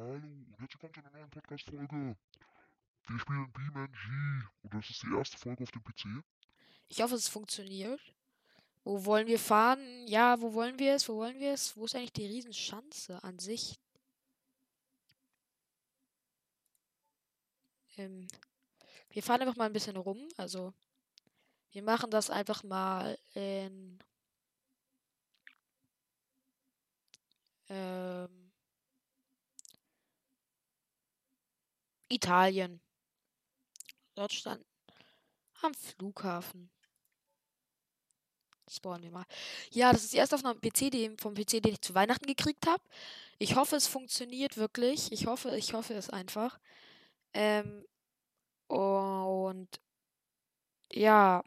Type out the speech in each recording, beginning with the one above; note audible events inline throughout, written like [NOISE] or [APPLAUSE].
Hallo und willkommen zu einer neuen Podcast-Folge. Wir spielen BeamNG und das ist die erste Folge auf dem PC. Ich hoffe, es funktioniert. Wo wollen wir fahren? Ja, wo wollen wir es? Wo wollen wir es? Wo ist eigentlich die Riesenschanze an sich? Ähm, wir fahren einfach mal ein bisschen rum. Also, wir machen das einfach mal in. Ähm, Italien. Deutschland. Am Flughafen. Spawnen wir mal. Ja, das ist die erste Aufnahme PC, die, vom PC, den ich zu Weihnachten gekriegt habe. Ich hoffe, es funktioniert wirklich. Ich hoffe, ich hoffe es einfach. Ähm, und ja.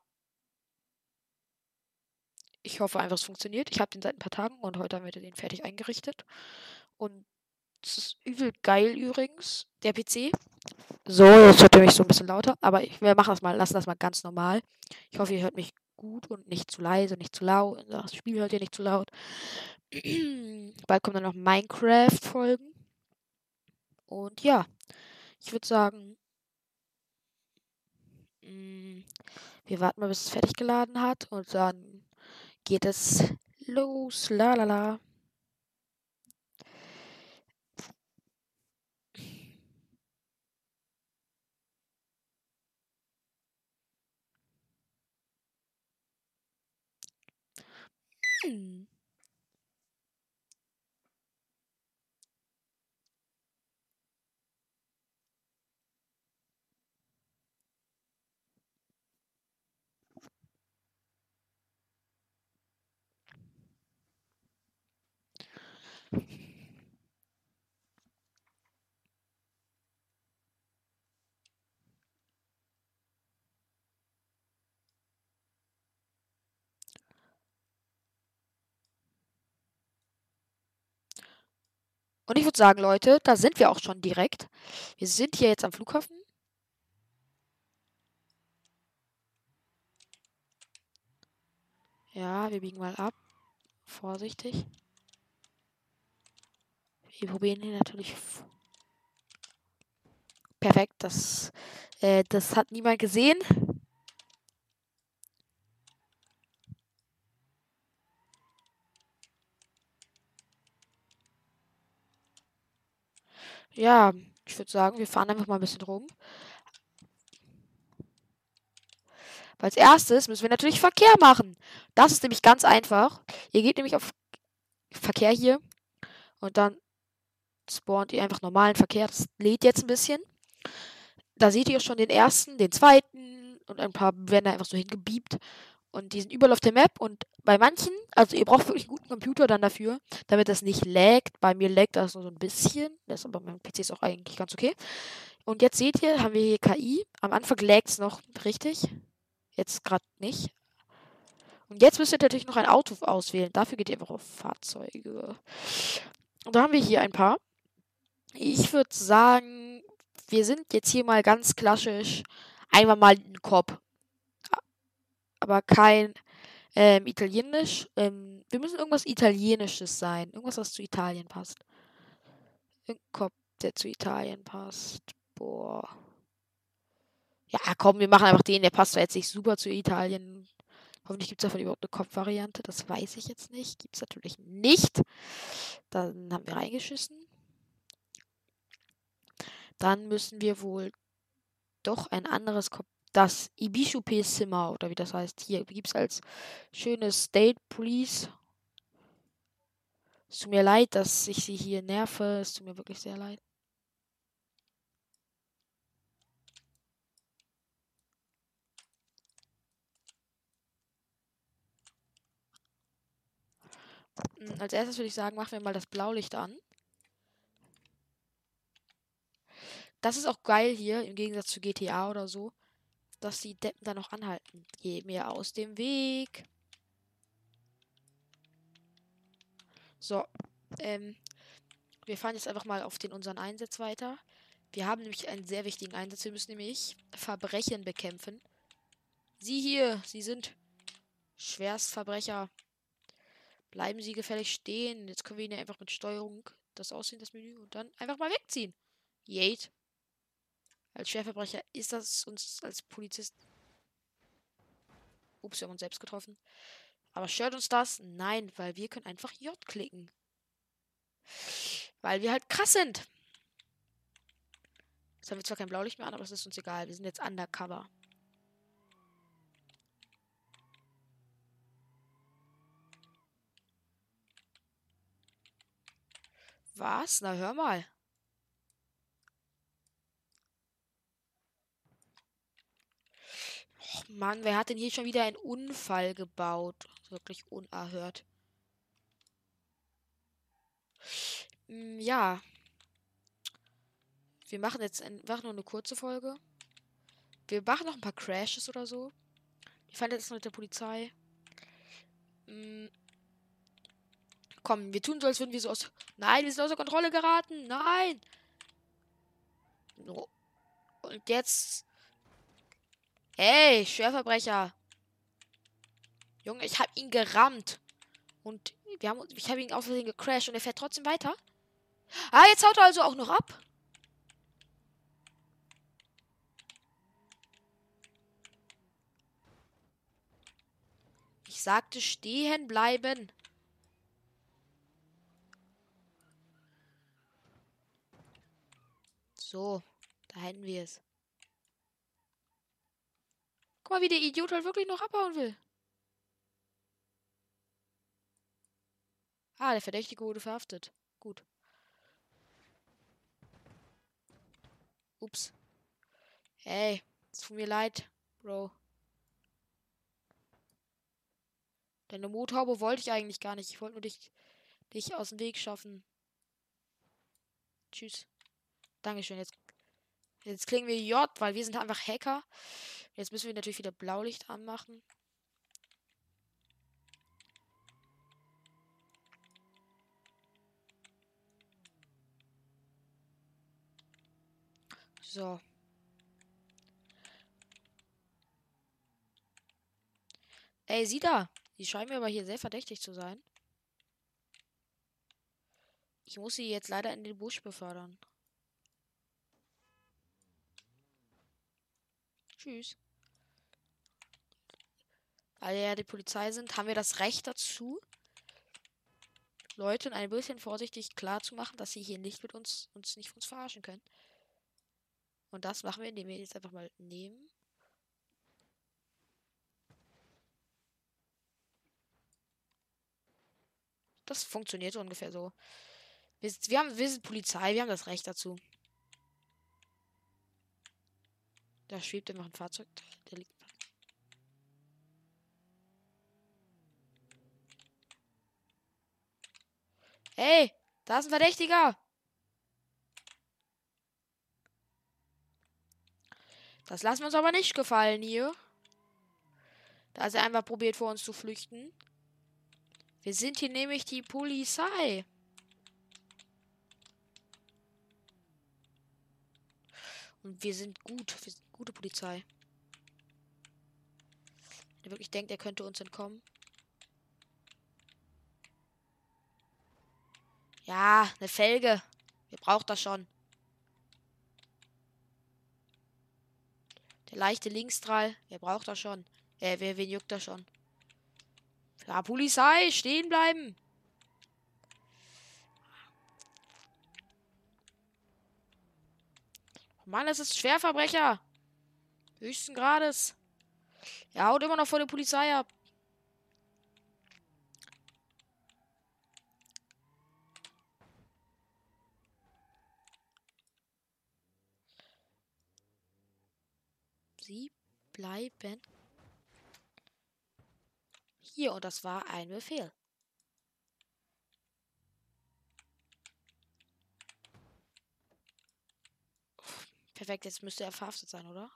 Ich hoffe einfach, es funktioniert. Ich habe den seit ein paar Tagen und heute haben wir den fertig eingerichtet. Und es ist übel geil übrigens, der PC. So, jetzt hört ihr mich so ein bisschen lauter, aber ich, wir machen das mal, lassen das mal ganz normal. Ich hoffe, ihr hört mich gut und nicht zu leise, nicht zu laut. Das Spiel hört ihr nicht zu laut. [CLEARS THROAT] Bald kommen dann noch Minecraft-Folgen. Und ja, ich würde sagen, mm, wir warten mal, bis es fertig geladen hat und dann geht es los. La la la. Hm. Und ich würde sagen, Leute, da sind wir auch schon direkt. Wir sind hier jetzt am Flughafen. Ja, wir biegen mal ab. Vorsichtig. Wir probieren hier natürlich. Perfekt, das, äh, das hat niemand gesehen. Ja, ich würde sagen, wir fahren einfach mal ein bisschen rum. Als erstes müssen wir natürlich Verkehr machen. Das ist nämlich ganz einfach. Ihr geht nämlich auf Verkehr hier und dann spawnt ihr einfach normalen Verkehr. Das lädt jetzt ein bisschen. Da seht ihr schon den ersten, den zweiten und ein paar werden da einfach so hingebiebt. Und die sind überall auf der Map. Und bei manchen, also ihr braucht wirklich einen guten Computer dann dafür, damit das nicht laggt. Bei mir laggt das nur so ein bisschen. Das ist aber mein PC ist auch eigentlich ganz okay. Und jetzt seht ihr, haben wir hier KI. Am Anfang laggt es noch richtig. Jetzt gerade nicht. Und jetzt müsst ihr natürlich noch ein Auto auswählen. Dafür geht ihr einfach auf Fahrzeuge. Und da haben wir hier ein paar. Ich würde sagen, wir sind jetzt hier mal ganz klassisch einmal mal ein Kopf aber kein ähm, Italienisch. Ähm, wir müssen irgendwas Italienisches sein. Irgendwas, was zu Italien passt. Irgendein Kopf, der zu Italien passt. Boah. Ja, komm, wir machen einfach den. Der passt zwar jetzt nicht super zu Italien. Hoffentlich gibt es davon überhaupt eine Kopfvariante. Das weiß ich jetzt nicht. Gibt es natürlich nicht. Dann haben wir reingeschissen. Dann müssen wir wohl doch ein anderes Kopf das Ibishupe-Zimmer oder wie das heißt. Hier gibt es als schönes State Police. Es tut mir leid, dass ich sie hier nerve. Es tut mir wirklich sehr leid. Hm, als erstes würde ich sagen, machen wir mal das Blaulicht an. Das ist auch geil hier, im Gegensatz zu GTA oder so dass die Deppen da noch anhalten. Geh mir aus dem Weg. So, ähm, wir fahren jetzt einfach mal auf den unseren Einsatz weiter. Wir haben nämlich einen sehr wichtigen Einsatz. Wir müssen nämlich Verbrechen bekämpfen. Sie hier, Sie sind Schwerstverbrecher. Bleiben Sie gefällig stehen. Jetzt können wir Ihnen einfach mit Steuerung das aussehen, das Menü, und dann einfach mal wegziehen. Yate. Als Schwerverbrecher ist das uns als Polizist. Ups, wir haben uns selbst getroffen. Aber stört uns das? Nein, weil wir können einfach J klicken. Weil wir halt krass sind. Jetzt haben wir zwar kein Blaulicht mehr an, aber das ist uns egal. Wir sind jetzt undercover. Was? Na hör mal. Och Mann, wer hat denn hier schon wieder einen Unfall gebaut? Wirklich unerhört. Hm, ja. Wir machen jetzt einfach nur eine kurze Folge. Wir machen noch ein paar Crashes oder so. Ich fand jetzt noch mit der Polizei. Hm. Komm, wir tun so, als würden wir so aus. Nein, wir sind außer Kontrolle geraten. Nein. So. Und jetzt. Hey, Schwerverbrecher. Junge, ich hab ihn gerammt. Und wir haben, ich habe ihn auf Versehen gecrashed und er fährt trotzdem weiter. Ah, jetzt haut er also auch noch ab. Ich sagte stehen bleiben. So, da hätten wir es. Mal, wie der Idiot halt wirklich noch abhauen will. Ah, der Verdächtige wurde verhaftet. Gut. Ups. Hey, es tut mir leid, Bro. Deine Motorhaube wollte ich eigentlich gar nicht. Ich wollte nur dich, dich aus dem Weg schaffen. Tschüss. Dankeschön. Jetzt, jetzt klingen wir J, weil wir sind einfach Hacker. Jetzt müssen wir natürlich wieder Blaulicht anmachen. So. Ey, sieh da. Die scheinen mir aber hier sehr verdächtig zu sein. Ich muss sie jetzt leider in den Busch befördern. Tschüss. Weil ja die Polizei sind, haben wir das Recht dazu, Leuten ein bisschen vorsichtig klar zu machen, dass sie hier nicht mit uns, uns nicht uns verarschen können. Und das machen wir, indem wir jetzt einfach mal nehmen. Das funktioniert ungefähr so. Wir, wir, haben, wir sind Polizei, wir haben das Recht dazu. Da schwebt einfach ein Fahrzeug. Der liegt. Hey, da ist ein Verdächtiger. Das lassen wir uns aber nicht gefallen hier. Da ist er einfach probiert vor uns zu flüchten. Wir sind hier nämlich die Polizei. Und wir sind gut. Wir sind gute Polizei. Wenn er wirklich denkt, er könnte uns entkommen. Ja, eine Felge. Wir brauchen das schon. Der leichte Linksstrahl. Wer braucht das schon? Äh, wer, wen juckt das schon? Ja, Polizei, stehen bleiben. Mann, das ist Schwerverbrecher. Höchsten Grades. Er haut immer noch vor der Polizei ab. Sie bleiben hier und das war ein Befehl. Perfekt, jetzt müsste er verhaftet sein, oder?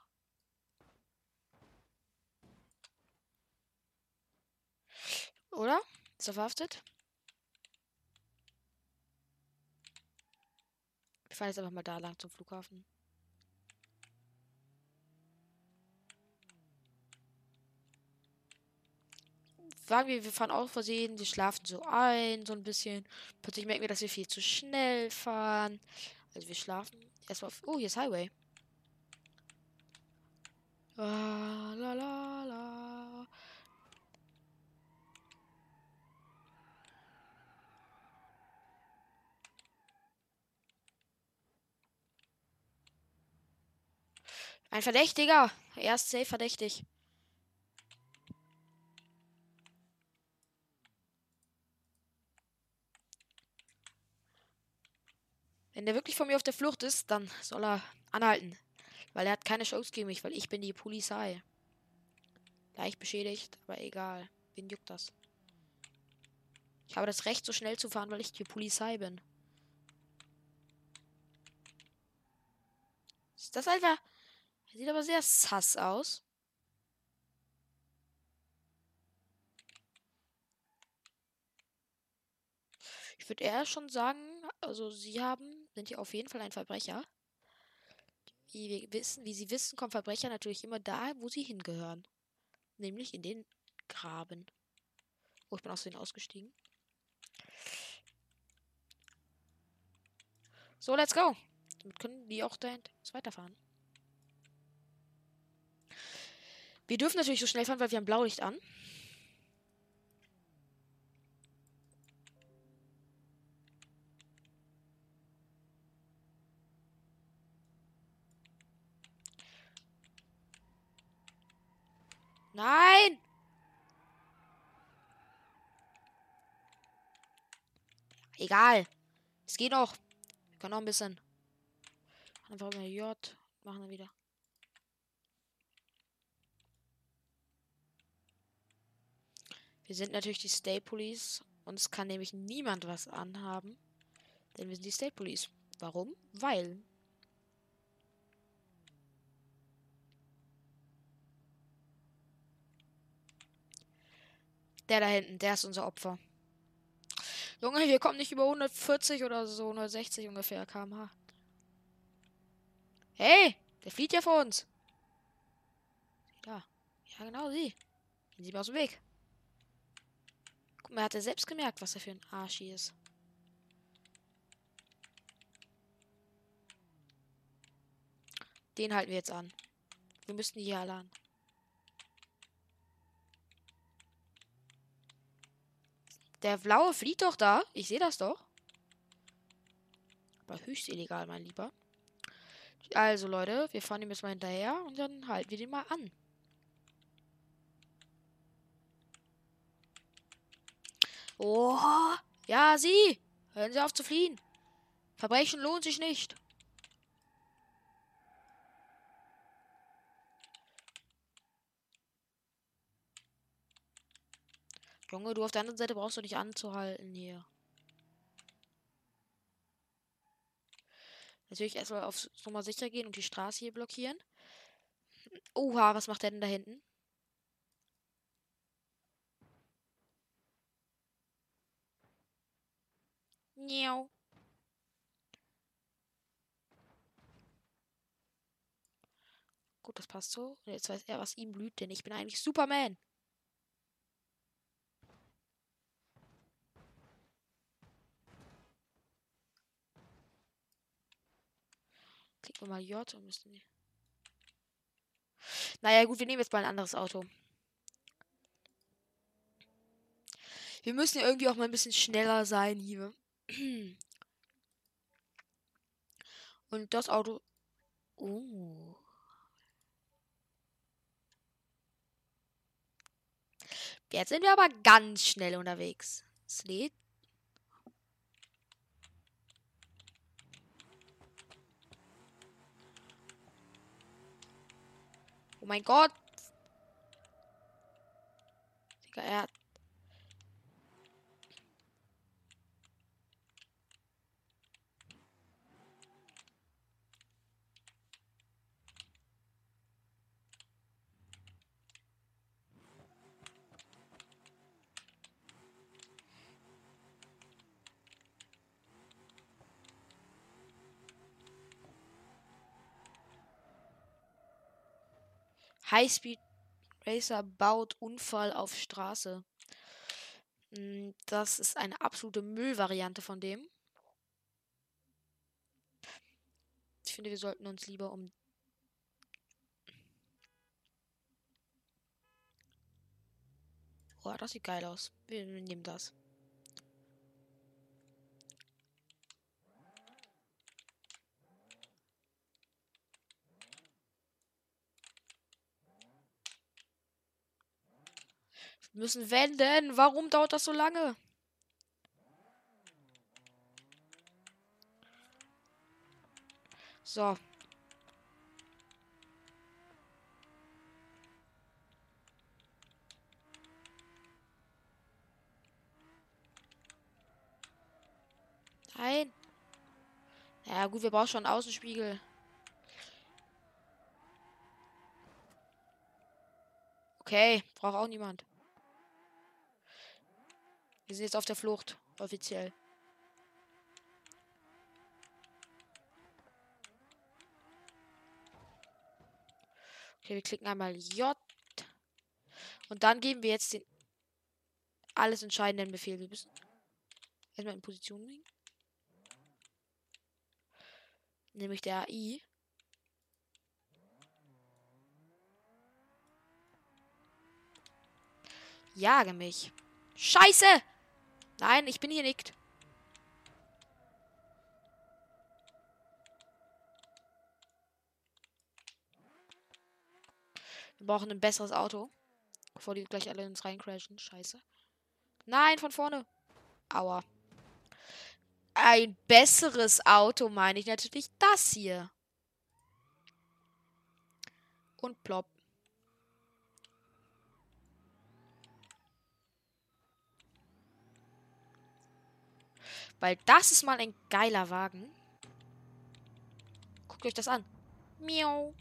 Oder? Ist er verhaftet? Wir fahren jetzt einfach mal da lang zum Flughafen. Sagen wir, wir fahren aus Versehen, wir schlafen so ein, so ein bisschen. Plötzlich merken wir, dass wir viel zu schnell fahren. Also wir schlafen erstmal auf. Oh, hier ist Highway. La, la, la, la. Ein Verdächtiger. Er ist safe verdächtig. Wenn der wirklich von mir auf der Flucht ist, dann soll er anhalten. Weil er hat keine Chance gegen mich, weil ich bin die Polizei. Leicht beschädigt, aber egal. Wen juckt das? Ich habe das Recht, so schnell zu fahren, weil ich die Polizei bin. Ist das einfach. Sieht aber sehr sass aus. Ich würde eher schon sagen, also sie haben, sind hier auf jeden Fall ein Verbrecher. Wie wir wissen, wie sie wissen, kommen Verbrecher natürlich immer da, wo sie hingehören. Nämlich in den Graben. Oh, ich bin aus denen ausgestiegen. So, let's go. Damit können die auch da weiterfahren. Wir dürfen natürlich so schnell fahren, weil wir haben Blaulicht an. Nein! Egal. Es geht noch. Wir können noch ein bisschen. Einfach mal J. Machen wir wieder. Wir sind natürlich die State Police. Uns kann nämlich niemand was anhaben. Denn wir sind die State Police. Warum? Weil. Der da hinten, der ist unser Opfer. Junge, wir kommen nicht über 140 oder so, 160 ungefähr km/h. Hey, der flieht ja vor uns. Da. Ja, genau, sie. Gehen Sie mal aus dem Weg. Guck mal, hat er selbst gemerkt, was er für ein Arschi ist. Den halten wir jetzt an. Wir müssten hier alle an. Der blaue flieht doch da. Ich sehe das doch. Aber höchst illegal, mein Lieber. Also, Leute, wir fahren ihm jetzt mal hinterher und dann halten wir den mal an. Oh, ja, Sie! Hören Sie auf zu fliehen! Verbrechen lohnt sich nicht. Junge, du auf der anderen Seite brauchst du nicht anzuhalten hier. Natürlich erstmal auf Nummer sicher gehen und die Straße hier blockieren. Oha, was macht der denn da hinten? Miau. Gut, das passt so. Jetzt weiß er, was ihm blüht, denn ich bin eigentlich Superman. Klicken wir mal J und müssen die. Naja, gut, wir nehmen jetzt mal ein anderes Auto. Wir müssen ja irgendwie auch mal ein bisschen schneller sein hier. [CLEARS THROAT] Und das Auto. Oh. Jetzt sind wir aber ganz schnell unterwegs. Es. Mein Gott. Digga, er hat Highspeed Racer baut Unfall auf Straße. Mm, Das ist eine absolute Müllvariante von dem. Ich finde, wir sollten uns lieber um. Oh, das sieht geil aus. Wir nehmen das. Müssen wenden. Warum dauert das so lange? So. Nein. Ja gut, wir brauchen schon einen Außenspiegel. Okay, braucht auch niemand. Wir sind jetzt auf der Flucht, offiziell. Okay, wir klicken einmal J. Und dann geben wir jetzt den alles entscheidenden Befehl. Wir müssen erstmal in Position bringen. Nämlich der AI. Jage mich. Scheiße! Nein, ich bin hier nicht. Wir brauchen ein besseres Auto. Bevor die gleich alle ins reincrashen. Scheiße. Nein, von vorne. Aua. Ein besseres Auto meine ich natürlich das hier. Und plopp. Weil das ist mal ein geiler Wagen. Guckt euch das an. Miau.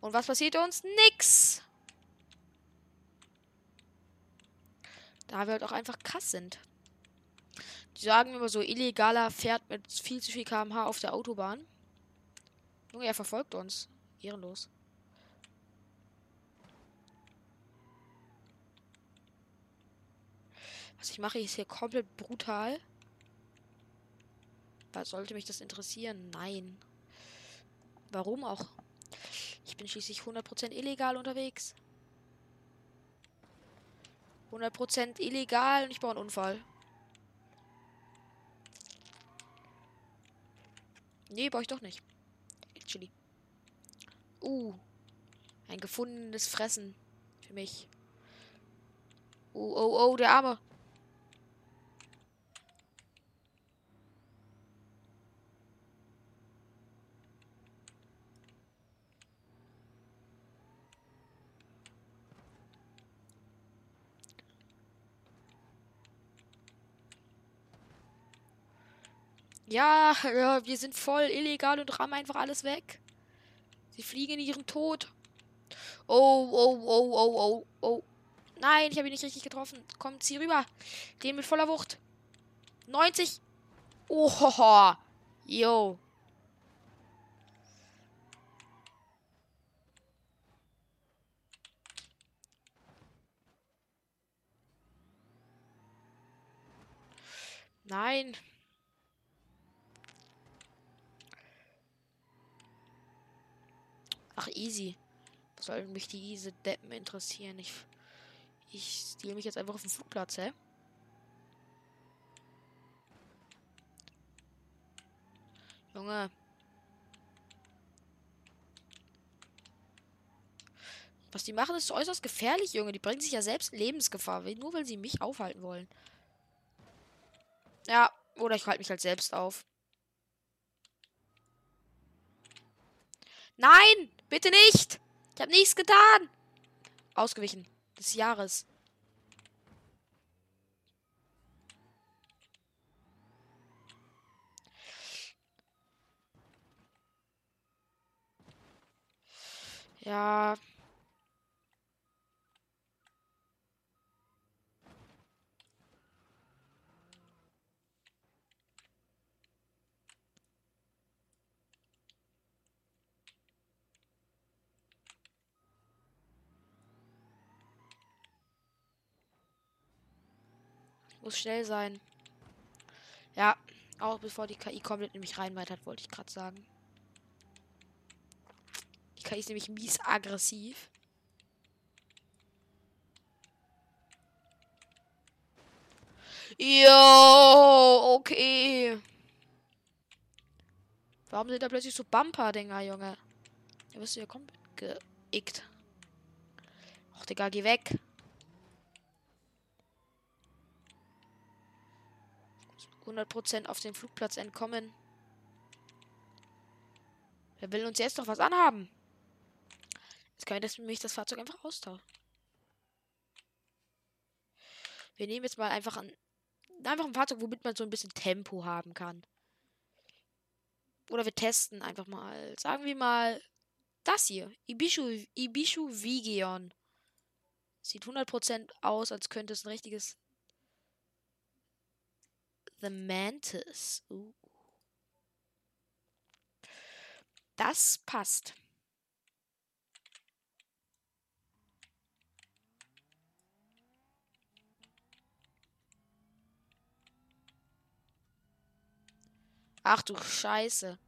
Und was passiert uns? Nix. Da wir halt auch einfach krass sind. Die sagen immer so, illegaler fährt mit viel zu viel kmh auf der Autobahn. Junge, er verfolgt uns. Ehrenlos. Was ich mache, ist hier komplett brutal. Was sollte mich das interessieren? Nein. Warum auch? Ich bin schließlich 100% illegal unterwegs. 100% illegal und ich baue einen Unfall. Nee, baue ich doch nicht. Actually. Uh. Ein gefundenes Fressen. Für mich. Oh, oh, oh, der Arme. Ja, ja, wir sind voll illegal und rammen einfach alles weg. Sie fliegen in ihren Tod. Oh, oh, oh, oh, oh, oh. Nein, ich habe ihn nicht richtig getroffen. Kommt sie rüber. Den mit voller Wucht. 90. Oh, yo. Nein. Ach, easy. Was sollen mich diese Deppen interessieren? Ich, ich stehle mich jetzt einfach auf den Flugplatz, hä? Junge. Was die machen, ist äußerst gefährlich, Junge. Die bringen sich ja selbst Lebensgefahr, nur weil sie mich aufhalten wollen. Ja, oder ich halte mich halt selbst auf. Nein, bitte nicht. Ich habe nichts getan. Ausgewichen des Jahres. Ja. Muss schnell sein. Ja, auch bevor die KI komplett nämlich reinweitert, wollte ich gerade sagen. Die KI ist nämlich mies aggressiv. Jo, okay. Warum sind da plötzlich so Bumper-Dinger, Junge? Bist du ja komplett geickt. Ach, Digga, geh weg. 100% auf den Flugplatz entkommen. Wer will uns jetzt noch was anhaben? Jetzt kann ich das, das Fahrzeug einfach austauschen. Wir nehmen jetzt mal einfach ein, einfach ein Fahrzeug, womit man so ein bisschen Tempo haben kann. Oder wir testen einfach mal. Sagen wir mal das hier. Ibishu, Ibishu Vigion. Sieht 100% aus, als könnte es ein richtiges The Mantis. Uh. Das passt. Ach du Scheiße.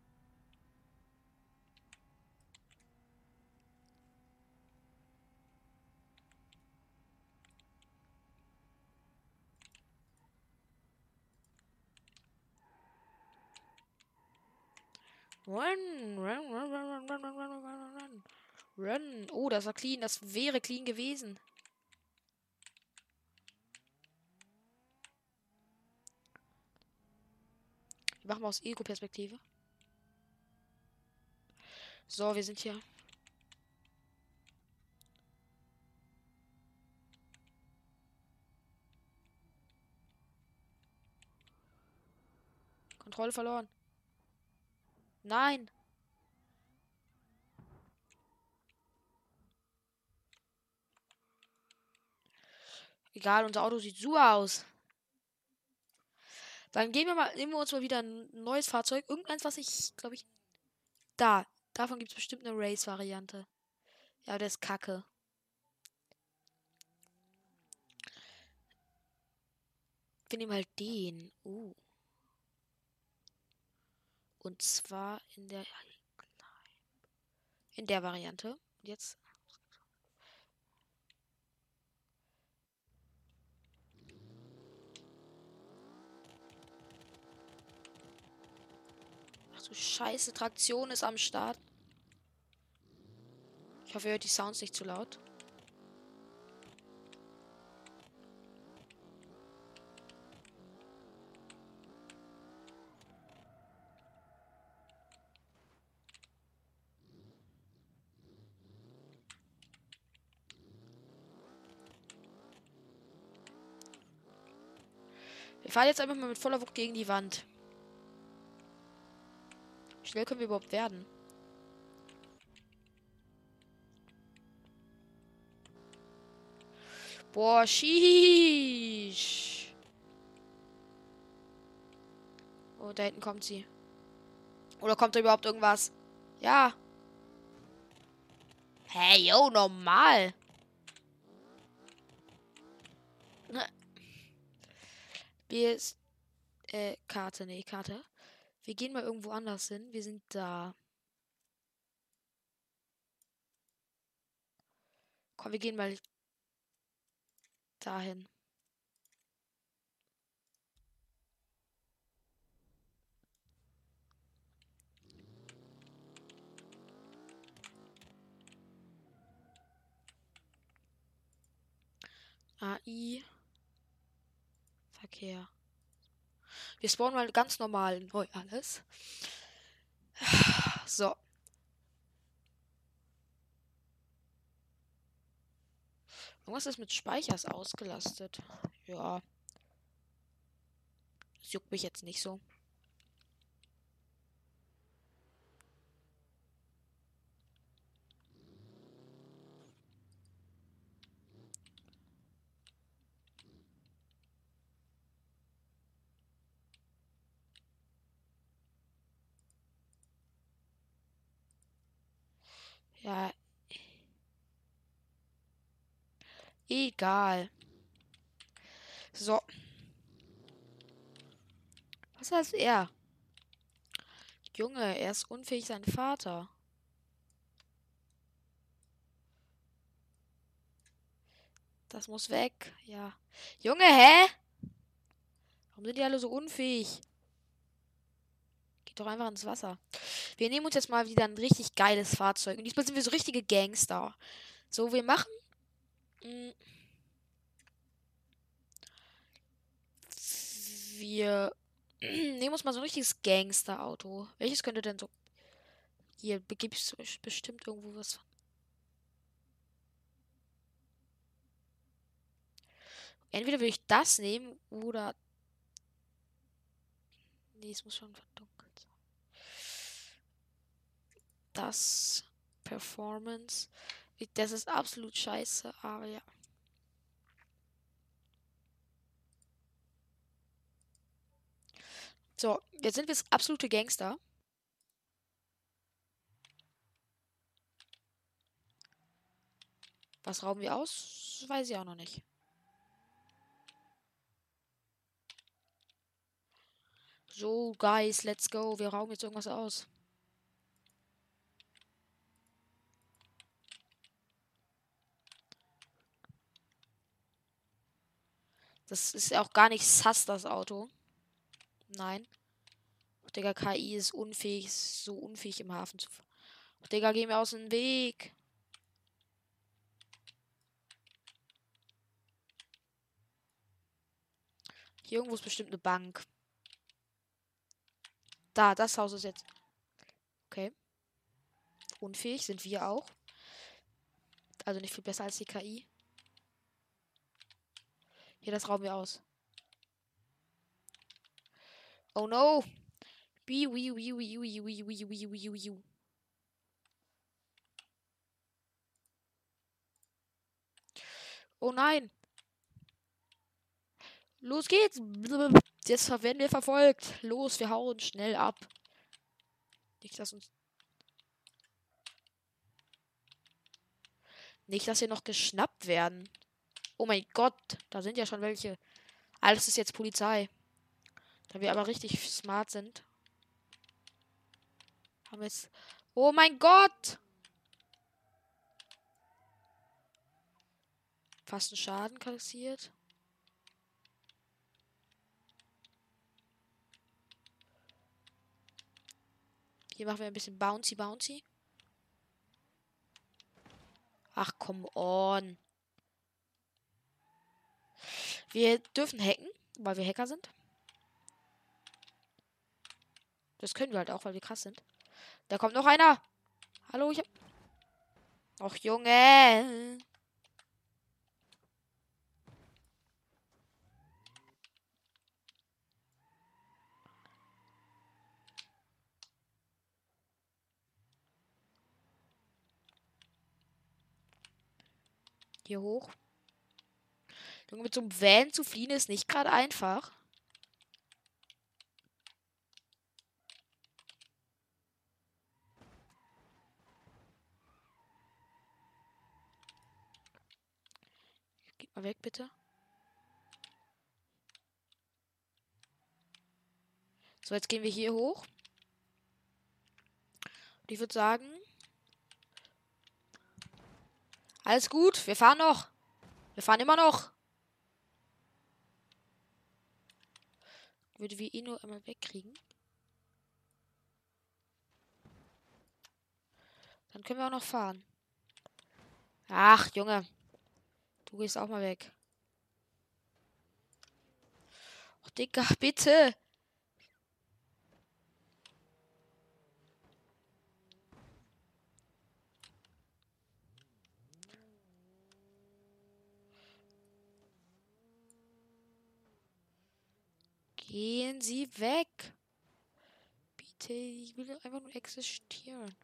Run, run, run, run, run, run, run, run, run, run. Run. Oh, das war clean. Das wäre clean gewesen. Wir machen mal aus Ego-Perspektive. So, wir sind hier. Kontrolle verloren. Nein. Egal, unser Auto sieht super aus. Dann gehen wir mal, nehmen wir uns mal wieder ein neues Fahrzeug. Irgendeins, was ich, glaube ich. Da. Davon gibt es bestimmt eine Race-Variante. Ja, der ist kacke. Wir nehmen halt den. Uh. Und zwar in der in der Variante. Jetzt Ach du Scheiße, Traktion ist am Start. Ich hoffe, ihr hört die Sounds nicht zu laut. Wir fahren jetzt einfach mal mit voller Wucht gegen die Wand. Wie schnell können wir überhaupt werden? Boah, sheesh. Oh, da hinten kommt sie. Oder kommt da überhaupt irgendwas? Ja. Hey, yo, normal. Wir äh, Karte, nee, Karte. Wir gehen mal irgendwo anders hin. Wir sind da. Komm, wir gehen mal dahin. AI. Verkehr. Wir spawnen mal ganz normal neu alles. [SIGHS] So. Irgendwas ist mit Speichers ausgelastet. Ja. Das juckt mich jetzt nicht so. Ja. Egal. So. Was heißt er? Junge, er ist unfähig, sein Vater. Das muss weg. Ja. Junge, hä? Warum sind die alle so unfähig? Geht doch einfach ins Wasser. Wir nehmen uns jetzt mal wieder ein richtig geiles Fahrzeug. Und diesmal sind wir so richtige Gangster. So, wir machen. Mh, wir [CLEARS THROAT] nehmen uns mal so ein richtiges Gangster-Auto. Welches könnte denn so. Hier begibst du bestimmt irgendwo was. Entweder würde ich das nehmen oder. Nee, es muss schon verdunkelt sein. Das Performance. Das ist absolut scheiße, aber ja. So, jetzt sind wir absolute Gangster. Was rauben wir aus? Weiß ich auch noch nicht. So, Guys, let's go. Wir rauben jetzt irgendwas aus. Das ist auch gar nicht sass, das Auto. Nein. Och, Digga, KI ist unfähig, ist so unfähig im Hafen zu fahren. Och, Digga, geh mir aus dem Weg. Hier irgendwo ist bestimmt eine Bank. Da, das Haus ist jetzt. Okay. Unfähig sind wir auch. Also nicht viel besser als die KI. Hier, das rauben wir aus. Oh no. Wee wee wee wee wee wee wee wee wee wee. Oh nein. Los geht's. Jetzt werden wir verfolgt. Los, wir hauen schnell ab. Nicht, dass uns. Nicht, dass wir noch geschnappt werden. Oh mein Gott, da sind ja schon welche. Alles ist jetzt Polizei. Da wir aber richtig smart sind. Haben wir jetzt. Oh mein Gott! Fast einen Schaden kassiert. Hier machen wir ein bisschen Bouncy Bouncy. Ach, come on. Wir dürfen hacken, weil wir Hacker sind. Das können wir halt auch, weil wir krass sind. Da kommt noch einer. Hallo, ich hab. Och, Junge. Hier hoch. Junge, mit so einem Van zu fliehen ist nicht gerade einfach. Geht mal weg, bitte. So, jetzt gehen wir hier hoch. Und ich würde sagen. Alles gut, wir fahren noch. Wir fahren immer noch. Würde wir eh nur einmal wegkriegen. Dann können wir auch noch fahren. Ach, Junge. Du gehst auch mal weg. Och, Digga, bitte. Gehen Sie weg. Bitte, ich will einfach nur existieren.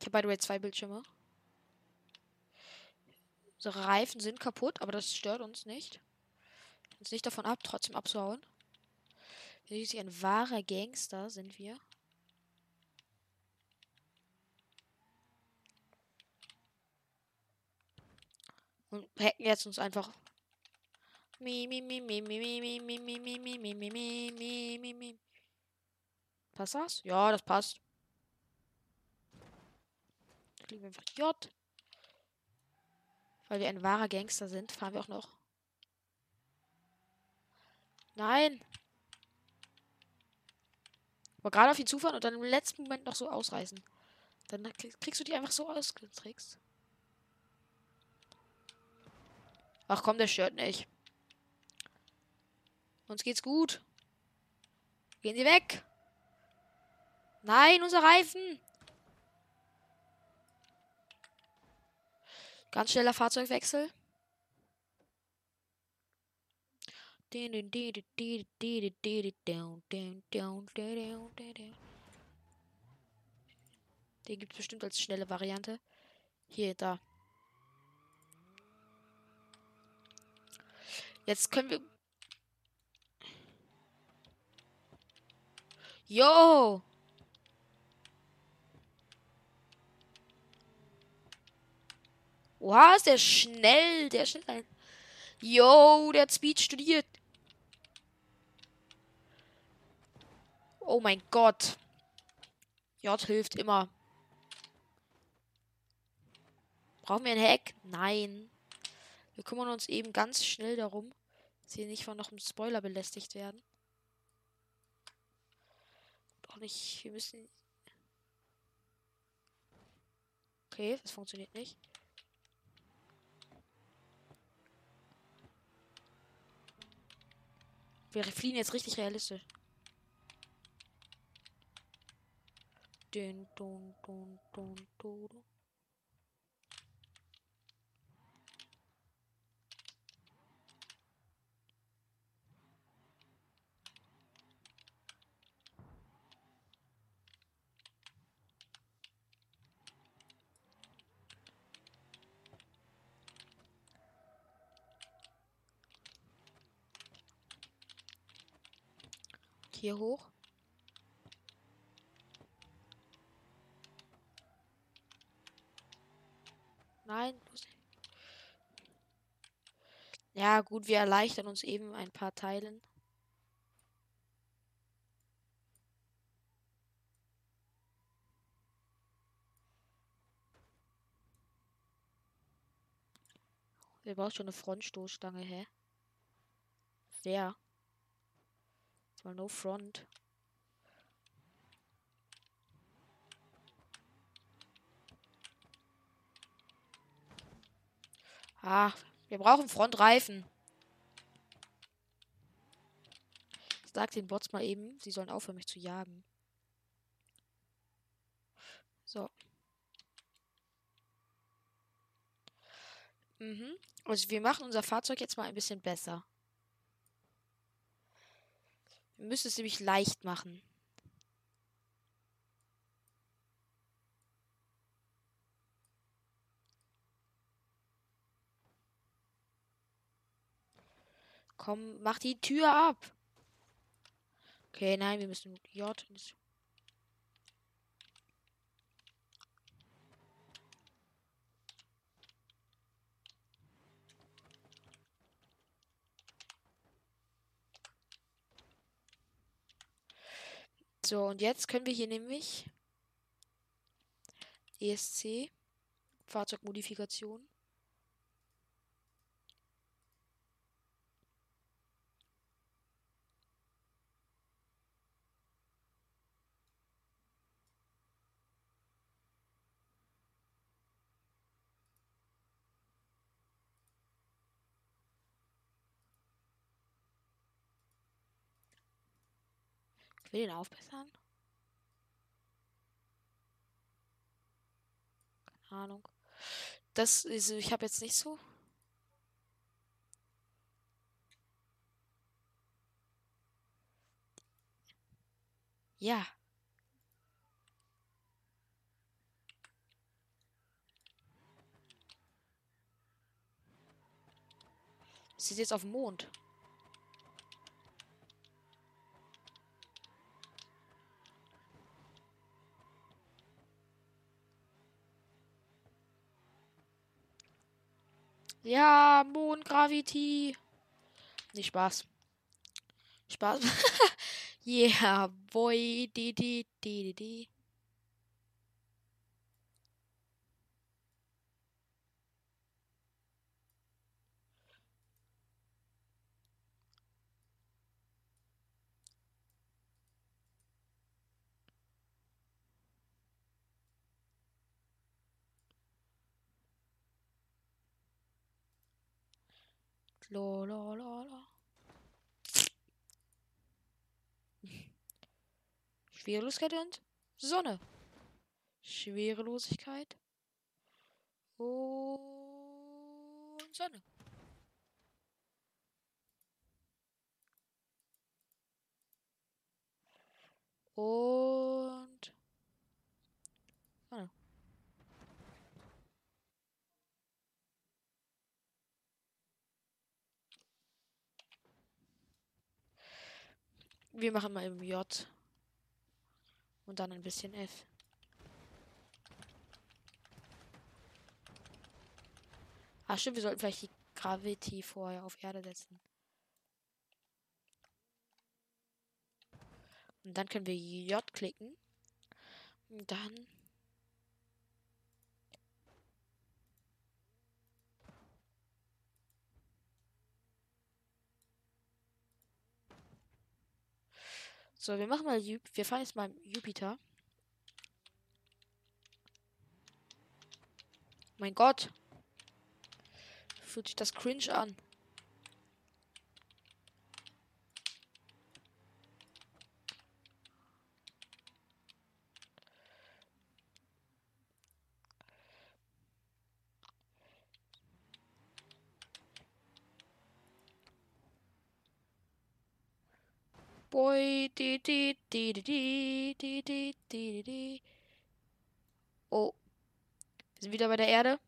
Ich habe by the way zwei Bildschirme. Unsere Reifen sind kaputt, aber das stört uns nicht. Uns nicht davon ab, trotzdem abzuhauen. Wir sind ein wahrer Gangster, sind wir. und hacken jetzt uns einfach. Passt das? Ja, das passt. Klicken wir einfach J. Weil wir ein wahrer Gangster sind, fahren wir auch noch. Nein! Aber gerade auf ihn zufahren und dann im letzten Moment noch so ausreißen. Dann kriegst du die einfach so ausgetrickst. Ach komm, der stört nicht. Uns geht's gut. Gehen Sie weg. Nein, unser Reifen. Ganz schneller Fahrzeugwechsel. Den gibt es bestimmt als schnelle Variante. Hier, da. Jetzt können wir. Yo! Wow, ist der schnell. Der schnell. Yo, der hat Speed studiert. Oh mein Gott. J hilft immer. Brauchen wir ein Hack? Nein. Wir kümmern uns eben ganz schnell darum, dass wir nicht von noch einem Spoiler belästigt werden. Doch nicht. Wir müssen. Okay, das funktioniert nicht. Wir fliehen jetzt richtig realistisch. Dun, dun, dun, dun, dun. Hier hoch. Nein. Ja, gut, wir erleichtern uns eben ein paar Teilen. Wir brauchen schon eine Frontstoßstange, hä? Wer? Mal no front. Ah, wir brauchen Frontreifen. Sag den Bots mal eben, sie sollen aufhören, mich zu jagen. So. Mhm. Also wir machen unser Fahrzeug jetzt mal ein bisschen besser. Müssen es nämlich leicht machen. Komm, mach die Tür ab. Okay, nein, wir müssen J. So, und jetzt können wir hier nämlich ESC, Fahrzeugmodifikation. Will den aufbessern. Keine Ahnung. Das ist, ich habe jetzt nicht so. Ja. Sie ist jetzt auf dem Mond. Ja, Mondgravity. Nicht Spaß. Spaß. [LAUGHS] yeah, boy. D, d, d, d, d. Lo, lo, lo, lo. Schwerelosigkeit und Sonne. Schwerelosigkeit und Sonne. Und Sonne. Wir machen mal im J. Und dann ein bisschen F. Ach stimmt, wir sollten vielleicht die Gravity vorher auf Erde setzen. Und dann können wir J klicken. Und dann. So, wir machen mal wir fahren jetzt mal Jupiter. Mein Gott. Fühlt sich das cringe an. Boy, di, di, di, di, di, di, di, di. Oh. Wir sind wieder bei der Erde.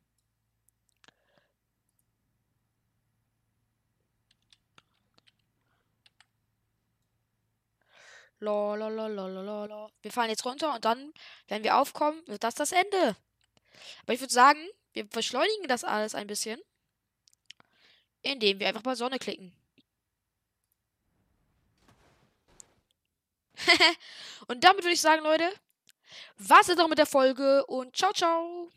Lolololololol. Wir fallen jetzt runter und dann, wenn wir aufkommen, wird das das Ende. Aber ich würde sagen, wir beschleunigen das alles ein bisschen, indem wir einfach bei Sonne klicken. [LAUGHS] und damit würde ich sagen, Leute, was ist noch mit der Folge und ciao, ciao.